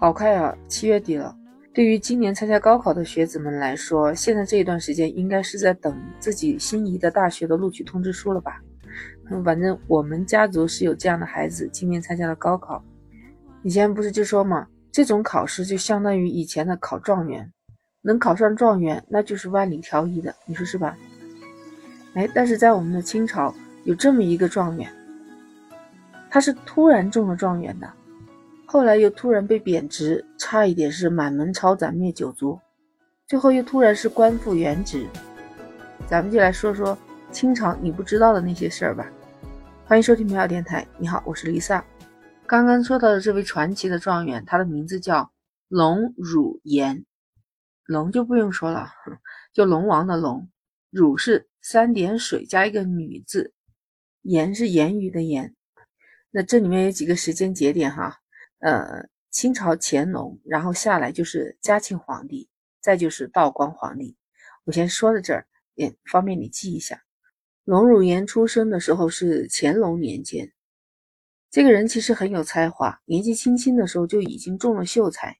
好快啊，七月底了。对于今年参加高考的学子们来说，现在这一段时间应该是在等自己心仪的大学的录取通知书了吧？反正我们家族是有这样的孩子，今年参加了高考。以前不是就说嘛，这种考试就相当于以前的考状元，能考上状元那就是万里挑一的，你说是吧？哎，但是在我们的清朝有这么一个状元，他是突然中了状元的。后来又突然被贬职，差一点是满门抄斩灭九族，最后又突然是官复原职。咱们就来说说清朝你不知道的那些事儿吧。欢迎收听美好电台，你好，我是丽萨。刚刚说到的这位传奇的状元，他的名字叫龙汝言。龙就不用说了，就龙王的龙。汝是三点水加一个女字，言是言语的言。那这里面有几个时间节点哈。呃，清朝乾隆，然后下来就是嘉庆皇帝，再就是道光皇帝。我先说到这儿，也方便你记一下。龙汝言出生的时候是乾隆年间，这个人其实很有才华，年纪轻轻的时候就已经中了秀才，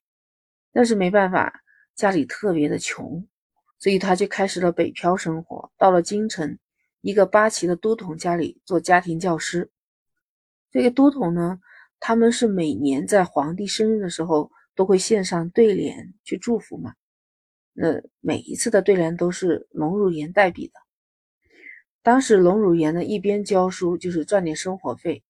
但是没办法，家里特别的穷，所以他就开始了北漂生活，到了京城一个八旗的都统家里做家庭教师。这个都统呢。他们是每年在皇帝生日的时候都会献上对联去祝福嘛？那每一次的对联都是龙汝言代笔的。当时龙汝言呢一边教书就是赚点生活费，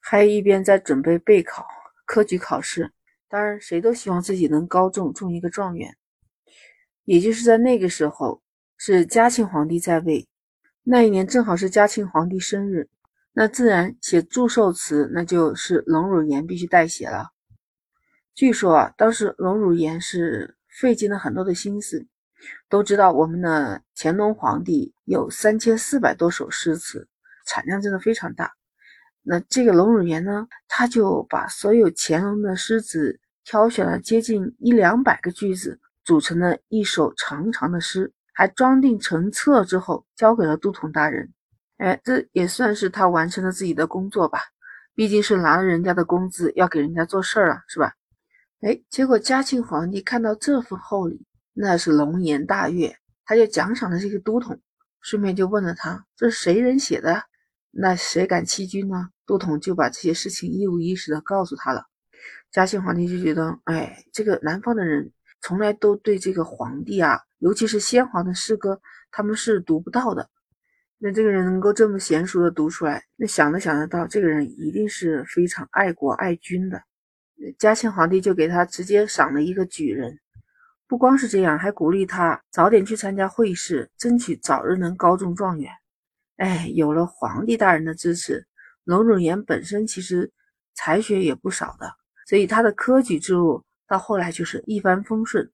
还一边在准备备考科举考试。当然，谁都希望自己能高中中一个状元。也就是在那个时候，是嘉庆皇帝在位，那一年正好是嘉庆皇帝生日。那自然写祝寿词，那就是龙汝言必须代写了。据说啊，当时龙汝言是费尽了很多的心思。都知道我们的乾隆皇帝有三千四百多首诗词，产量真的非常大。那这个龙汝言呢，他就把所有乾隆的诗词挑选了接近一两百个句子，组成了一首长长的诗，还装订成册之后，交给了都统大人。哎，这也算是他完成了自己的工作吧，毕竟是拿了人家的工资，要给人家做事儿啊，是吧？哎，结果嘉庆皇帝看到这份厚礼，那是龙颜大悦，他就奖赏了这个都统，顺便就问了他，这是谁人写的？那谁敢欺君呢？都统就把这些事情一五一十的告诉他了。嘉庆皇帝就觉得，哎，这个南方的人从来都对这个皇帝啊，尤其是先皇的诗歌，他们是读不到的。那这个人能够这么娴熟的读出来，那想都想得到，这个人一定是非常爱国爱军的。嘉庆皇帝就给他直接赏了一个举人，不光是这样，还鼓励他早点去参加会试，争取早日能高中状元。哎，有了皇帝大人的支持，龙汝言本身其实才学也不少的，所以他的科举之路到后来就是一帆风顺。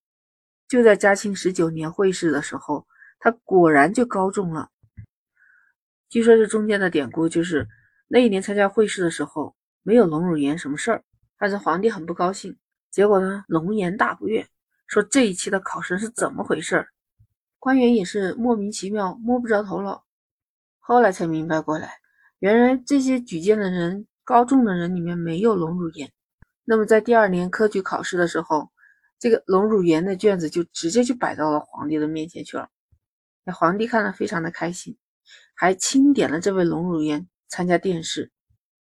就在嘉庆十九年会试的时候，他果然就高中了。据说这中间的典故就是那一年参加会试的时候没有龙汝言什么事儿，但是皇帝很不高兴。结果呢，龙颜大不悦，说这一期的考生是怎么回事儿？官员也是莫名其妙摸不着头脑。后来才明白过来，原来这些举荐的人高中的人里面没有龙汝言。那么在第二年科举考试的时候，这个龙汝言的卷子就直接就摆到了皇帝的面前去了。那皇帝看了非常的开心。还钦点了这位龙汝言参加殿试，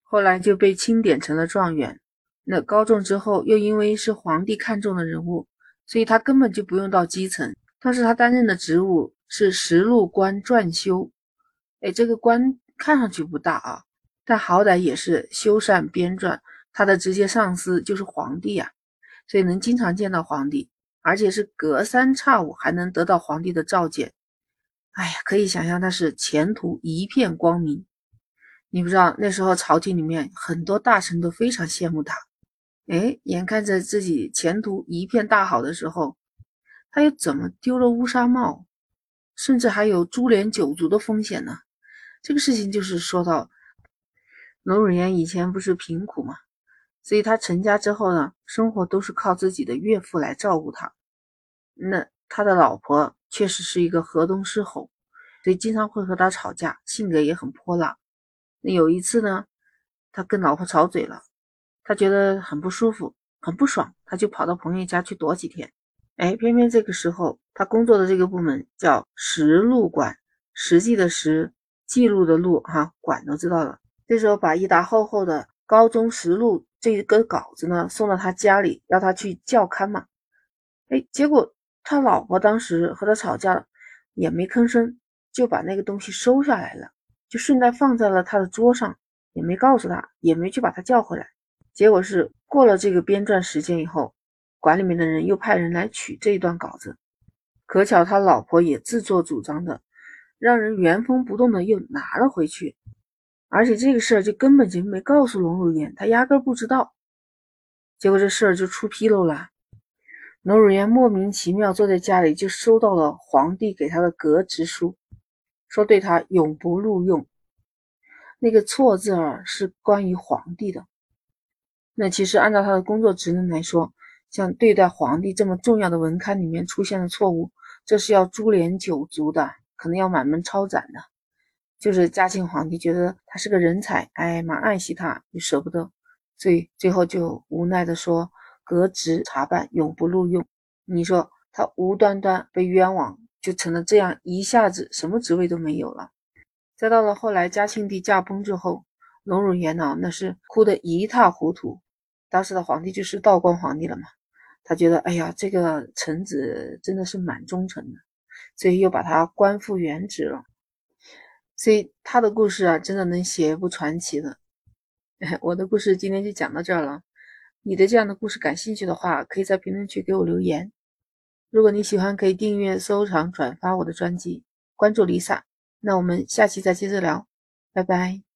后来就被钦点成了状元。那高中之后，又因为是皇帝看中的人物，所以他根本就不用到基层。当时他担任的职务是实录官撰修，哎，这个官看上去不大啊，但好歹也是修缮编撰。他的直接上司就是皇帝呀，所以能经常见到皇帝，而且是隔三差五还能得到皇帝的召见。哎呀，可以想象他是前途一片光明。你不知道那时候朝廷里面很多大臣都非常羡慕他。哎，眼看着自己前途一片大好的时候，他又怎么丢了乌纱帽，甚至还有株连九族的风险呢？这个事情就是说到龙汝言以前不是贫苦嘛，所以他成家之后呢，生活都是靠自己的岳父来照顾他。那他的老婆。确实是一个河东狮吼，所以经常会和他吵架，性格也很泼辣。那有一次呢，他跟老婆吵嘴了，他觉得很不舒服，很不爽，他就跑到朋友家去躲几天。哎，偏偏这个时候他工作的这个部门叫实录馆，实际的实，记录的录，哈，馆都知道了。这时候把一沓厚厚的高中实录这个稿子呢送到他家里，要他去校勘嘛。哎，结果他老婆当时和他吵架了，也没吭声，就把那个东西收下来了，就顺带放在了他的桌上，也没告诉他，也没去把他叫回来。结果是过了这个编撰时间以后，馆里面的人又派人来取这一段稿子，可巧他老婆也自作主张的，让人原封不动的又拿了回去。而且这个事儿就根本就没告诉龙汝岩，他压根不知道。结果这事儿就出纰漏了。龙汝岩莫名其妙坐在家里，就收到了皇帝给他的革职书，说对他永不录用。那个错字儿是关于皇帝的。那其实按照他的工作职能来说，像对待皇帝这么重要的文刊里面出现了错误，这是要株连九族的，可能要满门抄斩的。就是嘉庆皇帝觉得他是个人才，哎，蛮爱惜他，又舍不得，所以最后就无奈的说革职查办，永不录用。你说他无端端被冤枉，就成了这样，一下子什么职位都没有了。再到了后来嘉庆帝驾崩之后，隆汝元呢，那是哭得一塌糊涂。当时的皇帝就是道光皇帝了嘛，他觉得哎呀，这个臣子真的是蛮忠诚的，所以又把他官复原职了。所以他的故事啊，真的能写一部传奇的。我的故事今天就讲到这儿了。你对这样的故事感兴趣的话，可以在评论区给我留言。如果你喜欢，可以订阅、收藏、转发我的专辑，关注 Lisa。那我们下期再接着聊，拜拜。